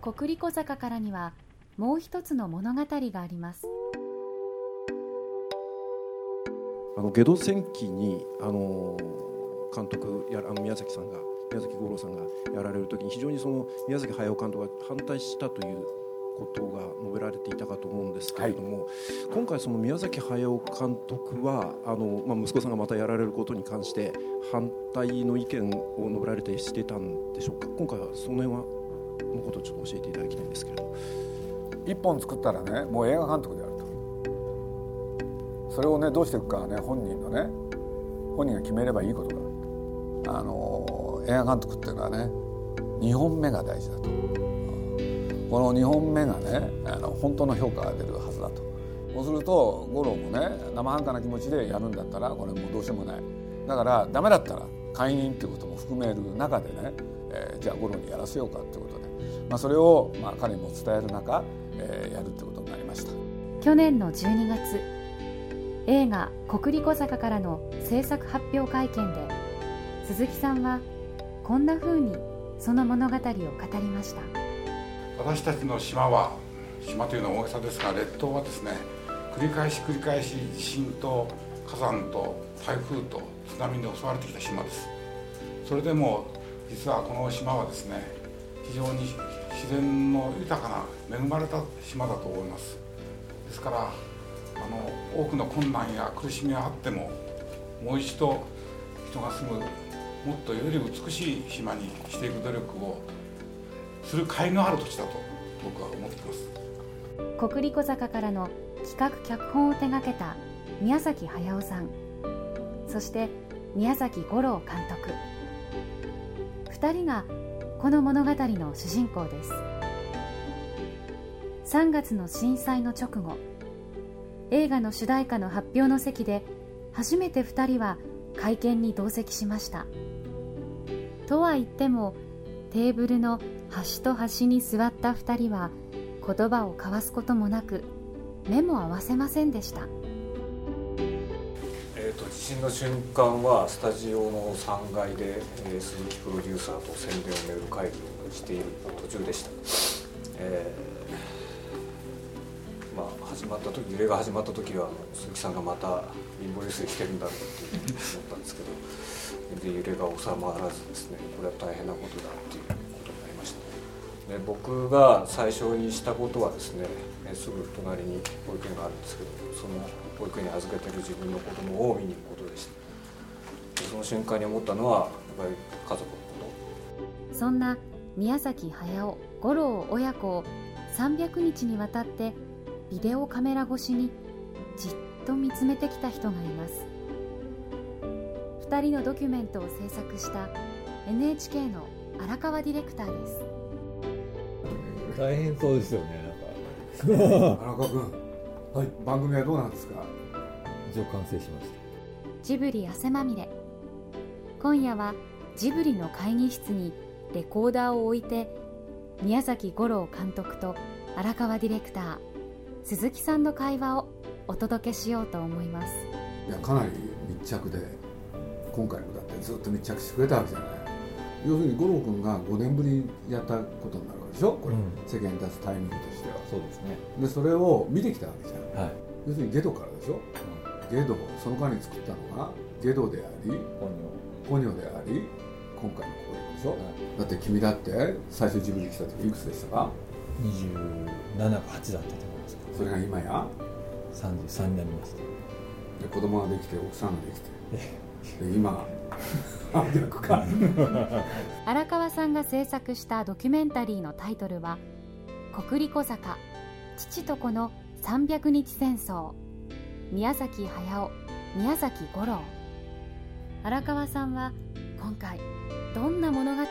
国立小坂からにはもう一つの物語があります。あのゲド戦記にあの監督やあの宮崎さんが宮崎五郎さんがやられる時に非常にその宮崎駿監督が反対したということが述べられていたかと思うんですけれども、はい、今回その宮崎駿監督はあの、まあ、息子さんがまたやられることに関して反対の意見を述べられてしてたんでしょうか？今回はその辺は？のことをちょっと教えていただきたいんですけれど。一本作ったらねもう映画監督であると。それをねどうしていくかはね本人のね本人が決めればいいことだ。あの映画監督っていうのはね2本目が大事だと。この2本目がねあの本当の評価が出るはずだと。そうすると五郎もね生半可な気持ちでやるんだったらこれもうどうしようもない。だからダメだったら解任っていうことも含める中でね、えー、じゃあ五郎にやらせようかってこと、まあ、それをまあ彼にも伝える中、えー、やるってことになりました。去年の12月映画「国立小坂」からの制作発表会見で鈴木さんはこんなふうにその物語を語りました。私たちの島は島というのは大げさですが列島はですね繰り返し繰り返し地震と火山と台風と津波に襲われてきた島です。それでも実はこの島はですね非常に自然の豊かな恵まれた島だと思います。ですからあの多くの困難や苦しみがあってももう一度人が住むもっとより美しい島にしていく努力をする甲斐のある土地だと僕は思っています。国立小坂からの企画脚本を手掛けた宮崎駿さん。そして宮崎五郎監督。2人がこの物語の主人公です。3月の震災の直後映画の主題歌の発表の席で初めて2人は会見に同席しました。とは言ってもテーブルの端と端に座った2人は言葉を交わすこともなく目も合わせませんでした、震の瞬間はスタジオの3階で、え、鈴木プロデューサーと宣伝をめぐる会議をしている途中でした、えー、まあ、始まった時揺れが始まった時は鈴木さんがまた貧乏ゆすりしてるんだろうって思ったんですけどで揺れが収まらずですねこれは大変なことだっていうことになりました。で僕が最初にしたことはですねすぐ隣に保育園があるんですけどその保育園に預けてる自分の子供を見に行くことでした。その瞬間に思ったのはやっぱり家族のこと。そんな宮崎駿五郎親子を300日にわたってビデオカメラ越しにじっと見つめてきた人がいます。2人のドキュメントを制作した NHK の荒川ディレクターです。大変そうですよねなんか荒川君。はい。番組はどうなんですか？一応完成しました。ジブリ汗まみれ。今夜はジブリの会議室にレコーダーを置いて宮崎五郎監督と荒川ディレクター鈴木さんの会話をお届けしようと思います。いやかなり密着で今回もだってずっと密着してくれたわけじゃない。要するに五郎君が5年ぶりにやったことになるでしょ？これ、うん、世間に出すタイミングとしては。そうですね。でそれを見てきたわけじゃん、はい、要するにゲドからでしょ、うん、ゲドその間に作ったのがゲドでありポニョ。であり今回のこういうでしょ、はい、だって君だって最初ジブリ来た時いくつでしたか？27か8だったと思いますそれが今や？33になりました。で子供ができて奥さんができて。で今逆か荒川さんが制作したドキュメンタリーのタイトルは「国立小坂父と子の300日戦争宮崎駿宮崎五郎」荒川さんは今回どんな物語を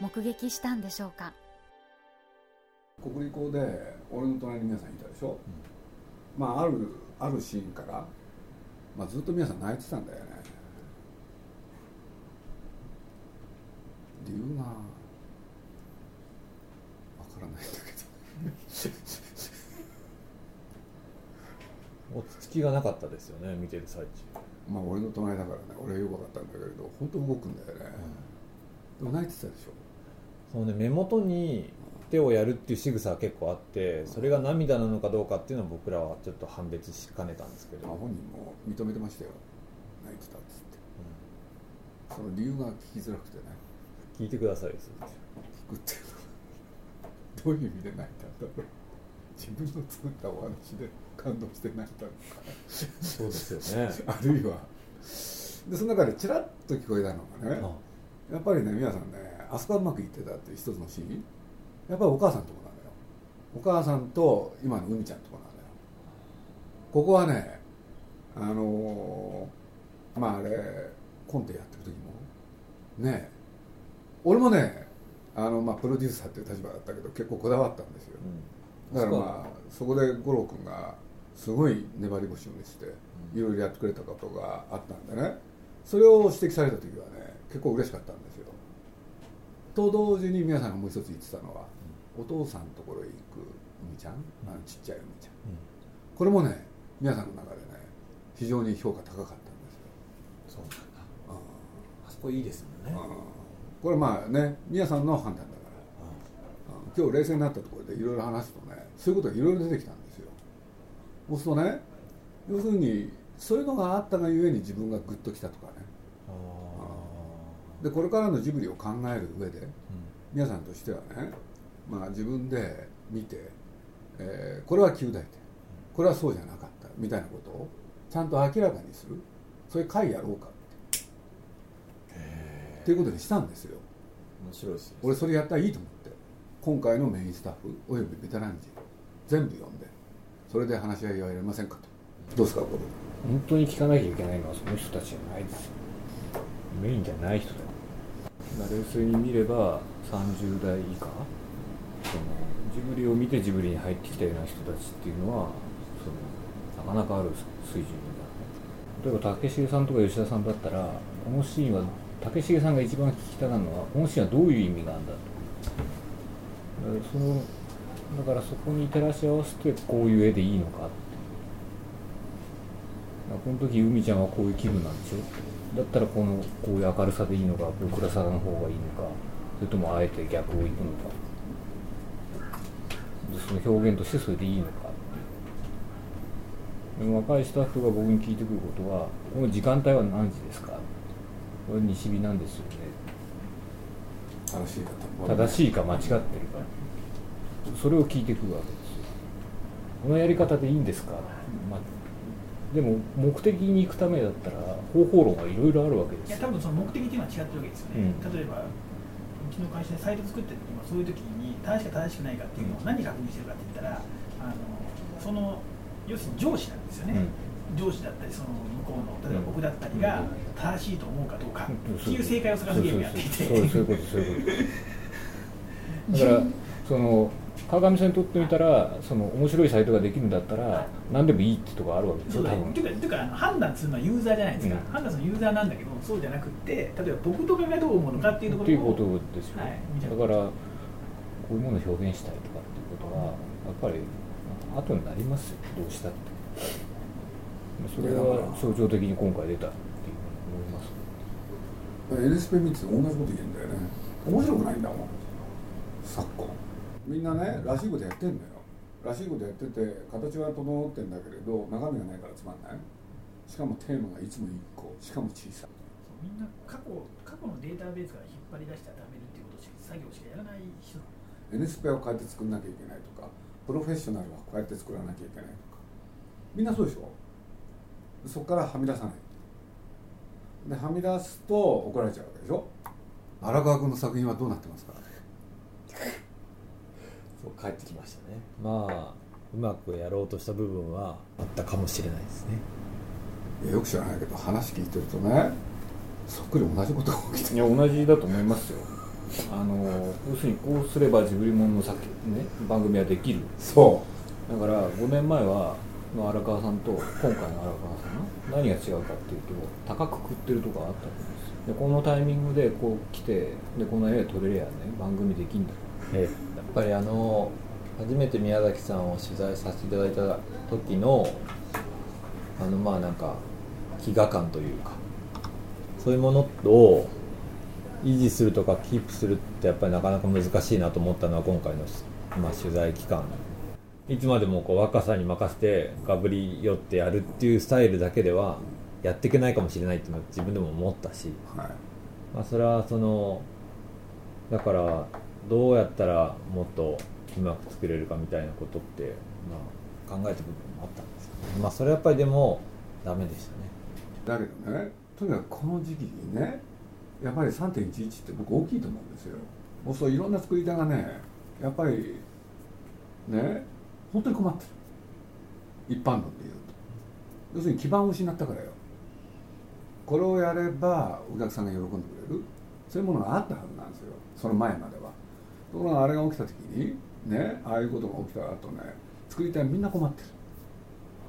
目撃したんでしょうか？国立校で俺の隣に皆さんいたでしょ、うん、まああるあるシーンから、まあ、ずっと皆さん泣いてたんだよね理由がわからないんだけど。落ち着きがなかったですよね見てる最中。まあ俺の隣だからね。俺はよく分かったんだけれど本当動くんだよね、うん、でも泣いてたでしょ。そうね目元に手をやるっていう仕草は結構あってそれが涙なのかどうかっていうのは僕らはちょっと判別しかねたんですけど、まあ、本人も認めてましたよ。泣いてたっつって、その理由が聞きづらくてね聞いてくださいよ聞くっていうの。はどういう意味で泣いたんだろう。自分の作ったお話で感動して泣いたのか。そうですよね。あるいは。でその中でちらっと聞こえたのがねやっぱりね皆さんねあそこはうまくいってたっていう一つのシーン。やっぱりお母さんのとこなんだよ。お母さんと今の海ちゃんのとこなんだよ。ここはねあのーまああれコントやってる時もね俺もねあの、まあ、プロデューサーっていう立場だったけど結構こだわったんですよ、だからまあそこで五郎君がすごい粘り腰を見せていろいろやってくれたことがあったんでね。それを指摘された時はね結構嬉しかったんですよ。と同時に皆さんがもう一つ言ってたのは、お父さんのところへ行く海ちゃん、あのちっちゃい海ちゃん、これもね皆さんの中でね非常に評価高かったんですよ。そうなんだ。あそこいいですもんねこれまあね皆さんの判断だから、うん。今日冷静になったところでいろいろ話すとねそういうことがいろいろ出てきたんですよ。そうするとね要するにそういうのがあったがゆえに自分がグッときたとかね。でこれからのジブリを考える上で、皆さんとしてはね、まあ、自分で見て、えーこれは旧大点これはそうじゃなかったみたいなことをちゃんと明らかにする。そういう会やろうかってっていうことにしたんですよ。面白いですよ俺それやったらいいと思って。今回のメインスタッフおよびベテラン陣全部呼んでそれで話し合いはやれませんかと。どうですかこれ本当に聞かなきゃいけないのはその人たちじゃないですよ。メインじゃない人だよ。冷静に見れば30代以下そのジブリを見てジブリに入ってきたような人たちっていうのはそのなかなかある水準だ例えば竹重さんとか吉田さんだったらこのシーンは竹重さんが一番聞きたがるのはこのシーンはどういう意味があるんだと。だからそのだからそこに照らし合わせてこういう絵でいいのかって。この時海ちゃんはこういう気分なんでしょ。だったらこのこういう明るさでいいのか暗さの方がいいのかそれともあえて逆をいくのか。その表現としてそれでいいのかでも若いスタッフが僕に聞いてくることはこの時間帯は何時ですか？西日なんですよね。正しいかと正しいか間違ってるか。それを聞いてくるわけですよ。このやり方でいいんですか、まあ、でも目的に行くためだったら方法論はいろいろあるわけですよ。いや多分その目的っていうのは違ってるわけですよね、うん。例えばうちの会社でサイト作ってる時もそういう時に正しいか正しくないかっていうのを何確認してるかって言ったらあのその要するに上司なんですよね、上司だったりその向こうの例えば僕だったりが正しいと思うかどうかっていう正解を探すゲームやっていて。そういうことそういうこと。だからその川上さんにとってみたらその面白いサイトができるんだったら何でもいいってとこあるわけですよ多分。いうかていうか判断するのはユーザーじゃないですか、うん。判断するのはユーザーなんだけどそうじゃなくって例えば僕とかがどう思うのかっていうところをっていうことですよ、だからこういうものを表現したいとかっていうことはやっぱり後になりますよ。どうしたってそれは象徴的に今回出たっていう思います。NSP 見てて同じこと言うんだよね。面白くないんだもん。昨今。みんなねらしいことやってんだよ。らしいことやってて形は整ってんだけれど中身がないからつまんない。しかもテーマがいつも1個。しかも小さい。みんな過去過去のデータベースから引っ張り出して貯めるっていうことし作業しかやらない人。NSP をこうやって作んなきゃいけないとかプロフェッショナルはこうやって作らなきゃいけないとか。みんなそうでしょ？そこからはみ出さない。ではみ出すと怒られちゃうわけでしょ？荒川君の作品はどうなってますか？そう帰ってきましたね。まあうまくやろうとした部分はあったかもしれないですね。いやよく知らないけど話聞いてるとねそっくり同じことが起きていや同じだと思いますよ。あの要するにこうすればジブリモンの作、ね、番組はできる。そだから5年前はの荒川さんと今回の荒川さんの何が違うかっていうと高く食ってるとこがあったんですでこのタイミングでこう来てでこの絵撮れりゃね番組できんだええ。やっぱりあの初めて宮崎さんを取材させていただいた時のあのまあなんか飢餓感というか。そういうものを維持するとかキープするってやっぱりなかなか難しいなと思ったのは今回の、まあ、取材期間いつまでもこう若さに任せてがぶり寄ってやるっていうスタイルだけではやっていけないかもしれないっていうのは自分でも思ったし、はい。まあ、それはそのだからどうやったらもっとうまく作れるかみたいなことって、まあ、考えた部分もあったんですけど、まあ、それはやっぱりでもダメでしたね。だけどねとにかくこの時期にねやっぱり3.11って僕大きいと思うんですよ。もうそういろんな作り手がねやっぱりね本当に困ってる。一般論で言うと。要するに基盤を失ったからよ。これをやればお客さんが喜んでくれる。そういうものがあったはずなんですよ。その前までは。ところがあれが起きた時にねああいうことが起きた後ね作り手はみんな困ってる。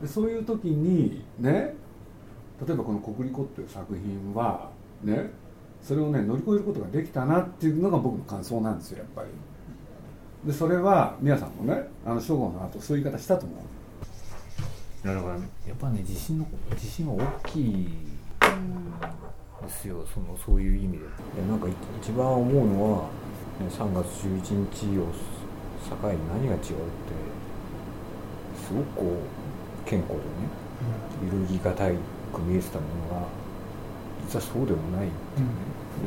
でそういう時にね例えばこの「国立コ」っていう作品はねそれをね乗り越えることができたなっていうのが僕の感想なんですよやっぱり。でそれは宮さんもねあの正午の後そういう言い方したと思う。だからやっぱね地震の地震は大きいですよ。そのそういう意味で。いやなんかい一番思うのは、ね、3月11日を境に何が違うってすごくこう健康でね揺るぎがたいく見えてたものが実はそうでもないっていうね、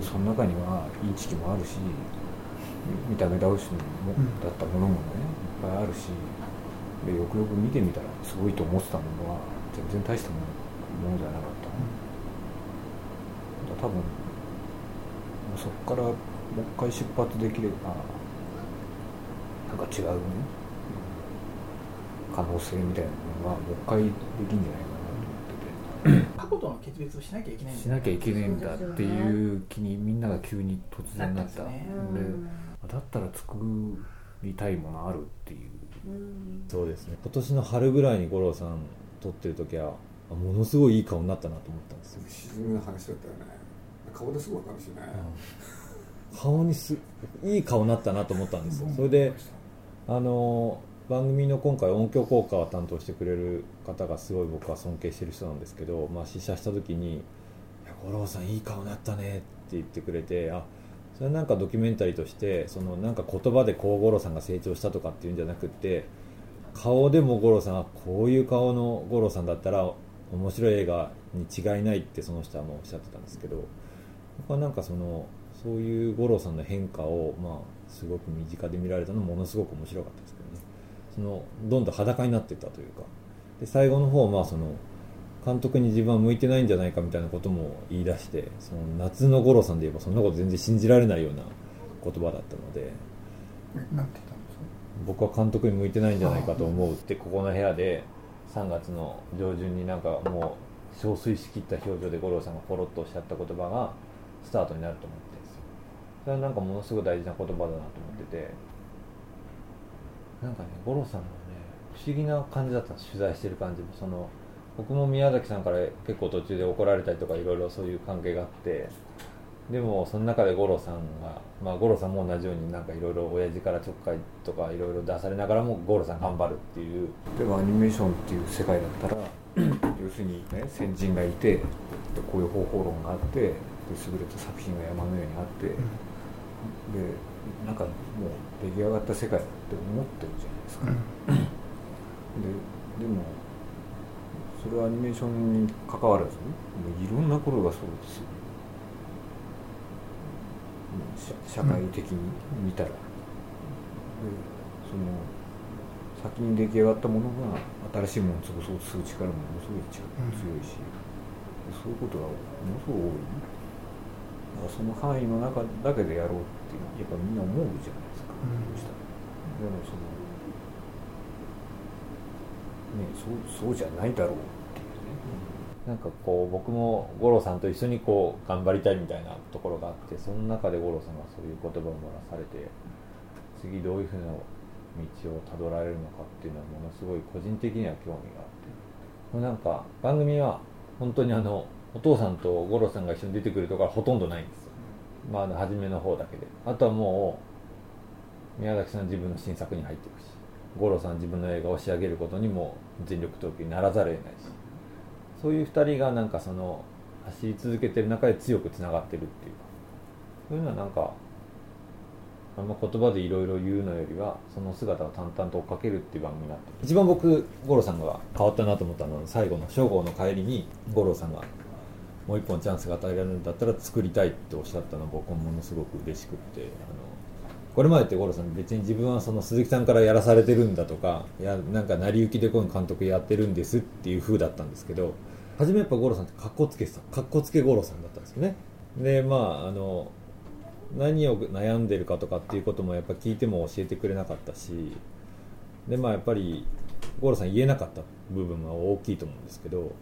でその中にはインチキもあるし見た目倒しもだったものもねいっぱいあるしでよくよく見てみたらすごいと思ってたものは全然大したものじゃなかった、だから多分そこからもう一回出発できればなんか違うね可能性みたいなものがもう一回できるんじゃないかなと思ってて。過去との決別をしなきゃいけないんだしなきゃいけないんだっていう気にみんなが急に突然なった。なったんですでだったら作りたいものあるっていう。そうですね。今年の春ぐらいに五郎さん撮ってる時はあものすごいいい顔になったなと思ったんですよ。沈みの話だったよね。顔ですぐ分かるしね、顔にすいい顔になったなと思ったんですよ。それであの番組の今回音響効果を担当してくれる方がすごい僕は尊敬してる人なんですけど、まあ、試写した時に「いや五郎さんいい顔になったね」って言ってくれてあそれなんかドキュメンタリーとしてそのなんか言葉でこう五郎さんが成長したとかっていうんじゃなくて顔でも五郎さんはこういう顔の五郎さんだったら面白い映画に違いないってその人はもうおっしゃってたんですけど僕はなんかそのそういう五郎さんの変化をまあすごく身近で見られたのもものすごく面白かったですけどね。そのどんどん裸になっていったというか。で最後の方まあその監督に自分は向いてないんじゃないかみたいなことも言い出してその夏の五郎さんで言えばそんなこと全然信じられないような言葉だったので。なんて言ったんですか？僕は監督に向いてないんじゃないかと思うってここの部屋で3月の上旬になんかもう憔悴しきった表情で五郎さんがポロッとおっしゃった言葉がスタートになると思ってるんですよ。それはなんかものすごい大事な言葉だなと思ってて。なんかね五郎さんのね不思議な感じだったんです取材してる感じも。その僕も宮崎さんから結構途中で怒られたりとかいろいろそういう関係があってでもその中で五郎さんが、まあ、五郎さんも同じようになんかいろいろ親父からちょっかいとかいろいろ出されながらも五郎さん頑張るっていう。例えばアニメーションっていう世界だったら 要するに、ね、先人がいてでこういう方法論があってで優れた作品が山のようにあって、でなんかもう出来上がった世界だって思ってるじゃないですか、ででもそれはアニメーションに関わらずねもういろんなことがそうです。よ社社会的に見たら、でその先に出来上がったものが新しいものを潰そうとする力もものすごい強強いし、そういうことがものすごい。多いだからその範囲の中だけでやろうってやっぱみんな思うじゃないですか、どうしたらでもそのねそうそうじゃないだろうっていうね、なんかこう僕も五郎さんと一緒にこう頑張りたいみたいなところがあってその中で五郎さんがそういう言葉を漏らされて次どういうふうな道をたどられるのかっていうのはものすごい個人的には興味があって。もうなんか番組は本当にあのお父さんと五郎さんが一緒に出てくるところはほとんどないんですよ。まああの初めの方だけで。あとはもう宮崎さん自分の新作に入っていくし。五郎さん自分の映画を仕上げることにも全力投球にならざるを得ないし。そういう2人がなんかその走り続けてる中で強くつながってるっていう。かそういうのはなんかあんま言葉でいろいろ言うのよりはその姿を淡々と追っかけるっていう番組になって一番僕五郎さんが変わったなと思ったのは最後の正午の帰りに五郎さんがもう一本チャンスが与えられるんだったら作りたいっておっしゃったのが僕はものすごく嬉しくってあのこれまでって五郎さん別に自分はその鈴木さんからやらされてるんだとかいやなんか成り行きでこういう監督やってるんですっていう風だったんですけど初めやっぱ五郎さんって格好つけさ格好つけ五郎さんだったんですよね。でまああの何を悩んでるかとかっていうこともやっぱ聞いても教えてくれなかったしでまあやっぱり五郎さん言えなかった部分が大きいと思うんですけど、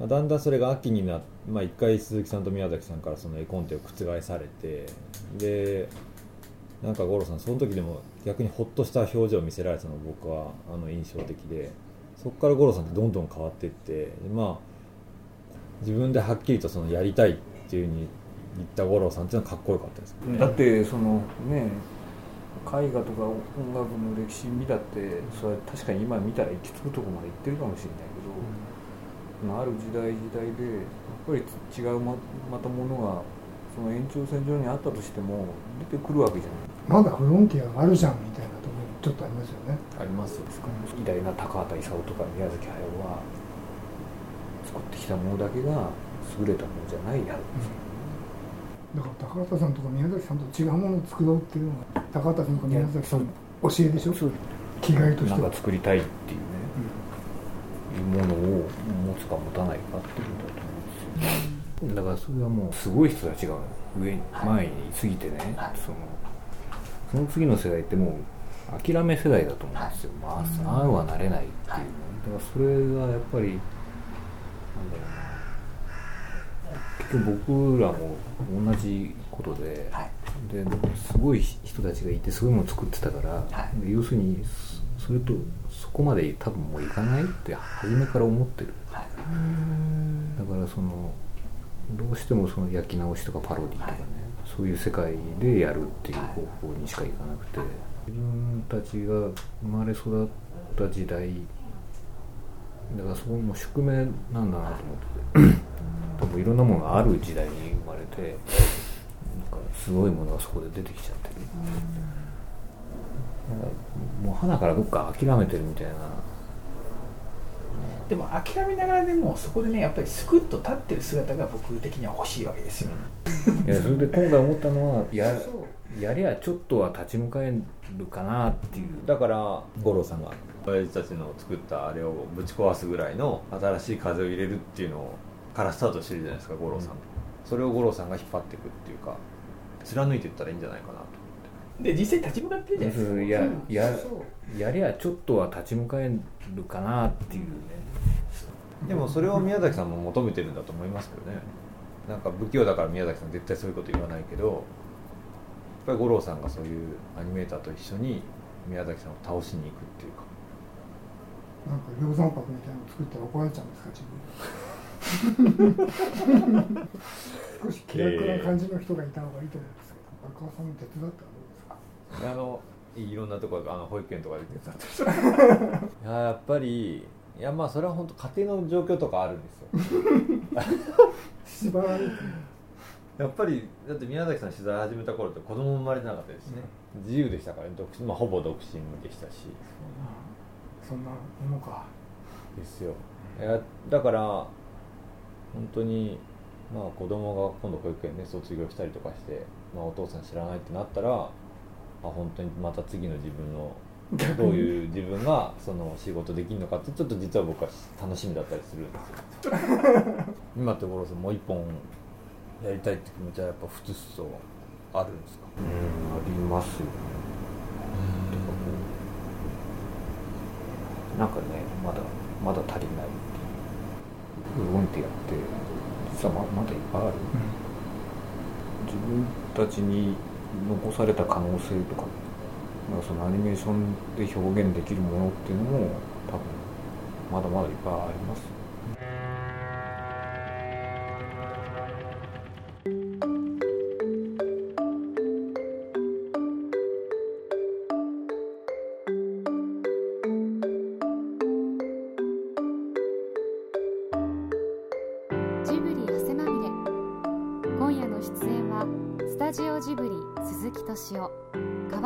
だんだんそれが秋になって、まあ、一回鈴木さんと宮崎さんからその絵コンテを覆されてでなんか五郎さんその時でも逆にほっとした表情を見せられたのが僕はあの印象的でそこから五郎さんってどんどん変わっていってまあ自分ではっきりとそのやりたいっていうふうに言った五郎さんっていうのはかっこよかったです、だってそのね絵画とか音楽の歴史見たってそれは確かに今見たら行き着くとこまで行ってるかもしれないけど、ある時代時代でやっぱり違うままたものがその延長線上にあったとしても出てくるわけじゃないまだ不論家があるじゃんみたいなところちょっとありますよね。ありますですか、偉大な高畑勲とか宮崎駿は作ってきたものだけが優れたものじゃないはずですよ、だから高畑さんとか宮崎さんと違うものを作ろうっていうのが高畑さんとか宮崎さんの教えでしょ？そう。気概としなんてはか作りたいっていうね、いうものを持つか持たないかっていうことだと思うんですよ。だからそれはもうすごい人たちが上に前に過ぎてね、そのその次の世代ってもう諦め世代だと思うんですよ、まあああはなれないっていうね。だからそれがやっぱりなんだろうな。結局僕らも同じことで,、ですごい人たちがいてすごいもの作ってたから、で要するにそそれとそこまで多分もういかないって初めから思ってる、だからそのどうしてもその焼き直しとかパロディとかね、そういう世界でやるっていう方向にしかいかなくて。自分たちが生まれ育った時代だからそこも宿命なんだなと思ってて。多分いろんなものがある時代に生まれてなんかすごいものがそこで出てきちゃってる、もう花からどっか諦めてるみたいなでも諦めながらでもそこでねやっぱりスクッと立ってる姿が僕的には欲しいわけですよ、いやそれで今回思ったのは ややりゃちょっとは立ち向かえるかなっていう。だから五郎さんが親父たちの作ったあれをぶち壊すぐらいの新しい風を入れるっていうのからスタートしてるじゃないですか五郎さん、それを五郎さんが引っ張っていくっていうか貫いていったらいいんじゃないかなとで実際立ち向かってるじゃないですか。やややりゃちょっとは立ち向かえるかなっていうねでもそれを宮崎さんも求めてるんだと思いますけどね。なんか不器用だから宮崎さん絶対そういうこと言わないけどやっぱり五郎さんがそういうアニメーターと一緒に宮崎さんを倒しに行くっていうか。なんか量産泊みたいなの作ったら怒られちゃうんですか自分。少し気楽な感じの人がいた方がいいと思うんですけど。赤川さんも手伝ったらどうですかあのいろんなところあの保育園とかで手伝っ いややっぱりいやまあそれは本当家庭の状況とかあるんですよ。やっぱりだって宮崎さん取材始めた頃って子供生まれてなかったですしね、自由でしたからね独身、まあ、ほぼ独身でしたし。そんなものか。ですよ。いやだから本当にまあ子供が今度保育園ね卒業したりとかして、まあ、お父さん知らないってなったらあ本当にまた次の自分のどういう自分がその仕事できるのかってちょっと実は僕は楽しみだったりするんですよ。今って五郎さんもう一本やりたいって気持ちはやっぱふつふつとあるんですか？うんありますよね。なんかねまだまだ足りないっていう。ボランティアって実はままだいっぱいある、自分たちに残された可能性とかそのアニメーションで表現できるものっていうのも多分まだまだいっぱいあります。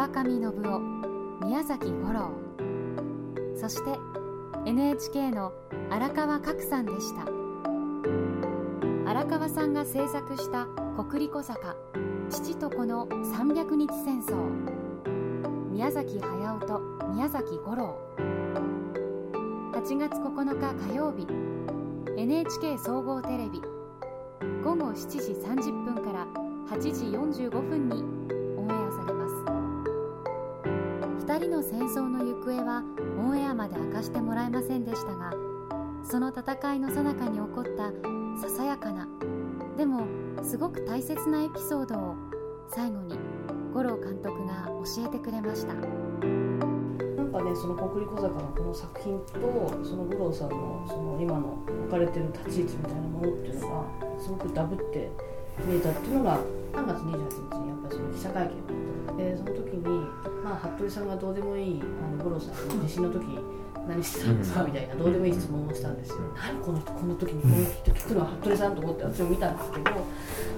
川上信夫宮崎五郎。そして NHK の荒川角さんでした。荒川さんが制作した「国立小坂父と子の300日戦争」宮崎駿と宮崎五郎。8月9日火曜日 NHK 総合テレビ。午後7時30分から8時45分に2人の戦争の行方はオンエアまで明かしてもらえませんでしたがその戦いの最中に起こったささやかなでもすごく大切なエピソードを最後に五郎監督が教えてくれました。なんかねその国立小坂のこの作品とその五郎さんのその今の置かれてる立ち位置みたいなものっていうのがすごくダブって見えたっていうのが3月28日にやっぱりその記者会見をでその時に、まあ、服部さんがどうでもいいあの五郎さんの地震の時何してたんですかみたいなどうでもいい質問をしたんですよ、何この人この時にこの人聞くのは服部さんと思って私も見たんですけど、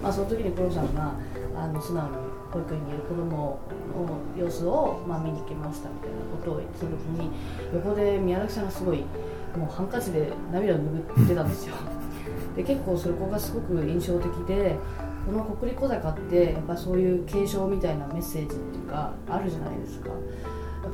まあ、その時に五郎さんがあの素直に保育園にいる子供の様子を、まあ、見に来ましたみたいなことを言ってた時に横で宮崎さんがすごいもうハンカチで涙を拭ってたんですよ。で結構そこがすごく印象的でこの国立小坂ってやっぱそういう継承みたいなメッセージっていうかあるじゃないですか。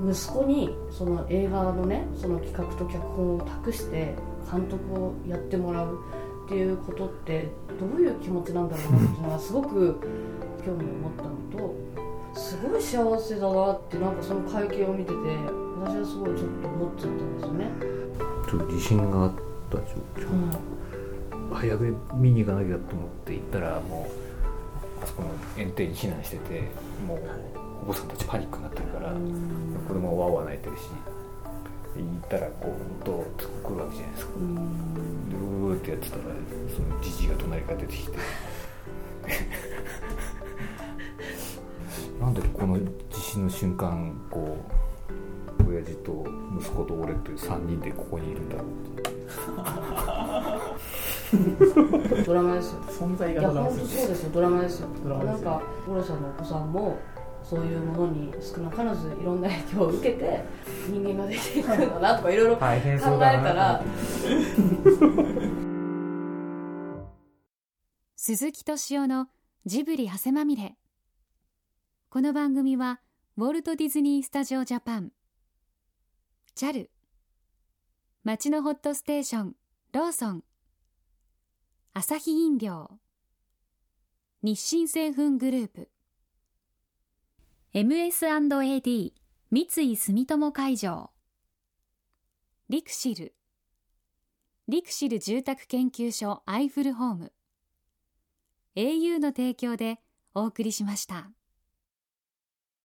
息子にその映画のねその企画と脚本を託して監督をやってもらうっていうことってどういう気持ちなんだろうなっていうのはすごく興味を持ったのとすごい幸せだなってなんかその会見を見てて私はすごいちょっと思っちゃったんですよね。ちょっと自信があった状況、うん、早く見に行かなきゃと思って行ったらもうあそこの園庭に避難しててもうお子さんたちパニックになってるから、うん、子供はわわ泣いてるし行ったらこうドーッと来るわけじゃないですか、うん、でうーってやってたらそのじじいが隣から出てきて。なんでこの地震の瞬間こう親父と息子と俺という3人でここにいるんだろうドラマですよ。存在がドラマですそうですよ。ドラマですよ。なんか五郎さんのお子さんもそういうものに少なからずいろんな影響を受けて人間ができていくんだなとかいろいろ考えたら。鈴木敏夫のジブリ汗まみれ。この番組はウォルト・ディズニー・スタジオ・ジャパン。JAL 町のホットステーションローソン朝日飲料。日清製粉グループ。MS&AD 三井住友海上。リクシル。リクシル住宅研究所アイフルホーム。au の提供でお送りしました。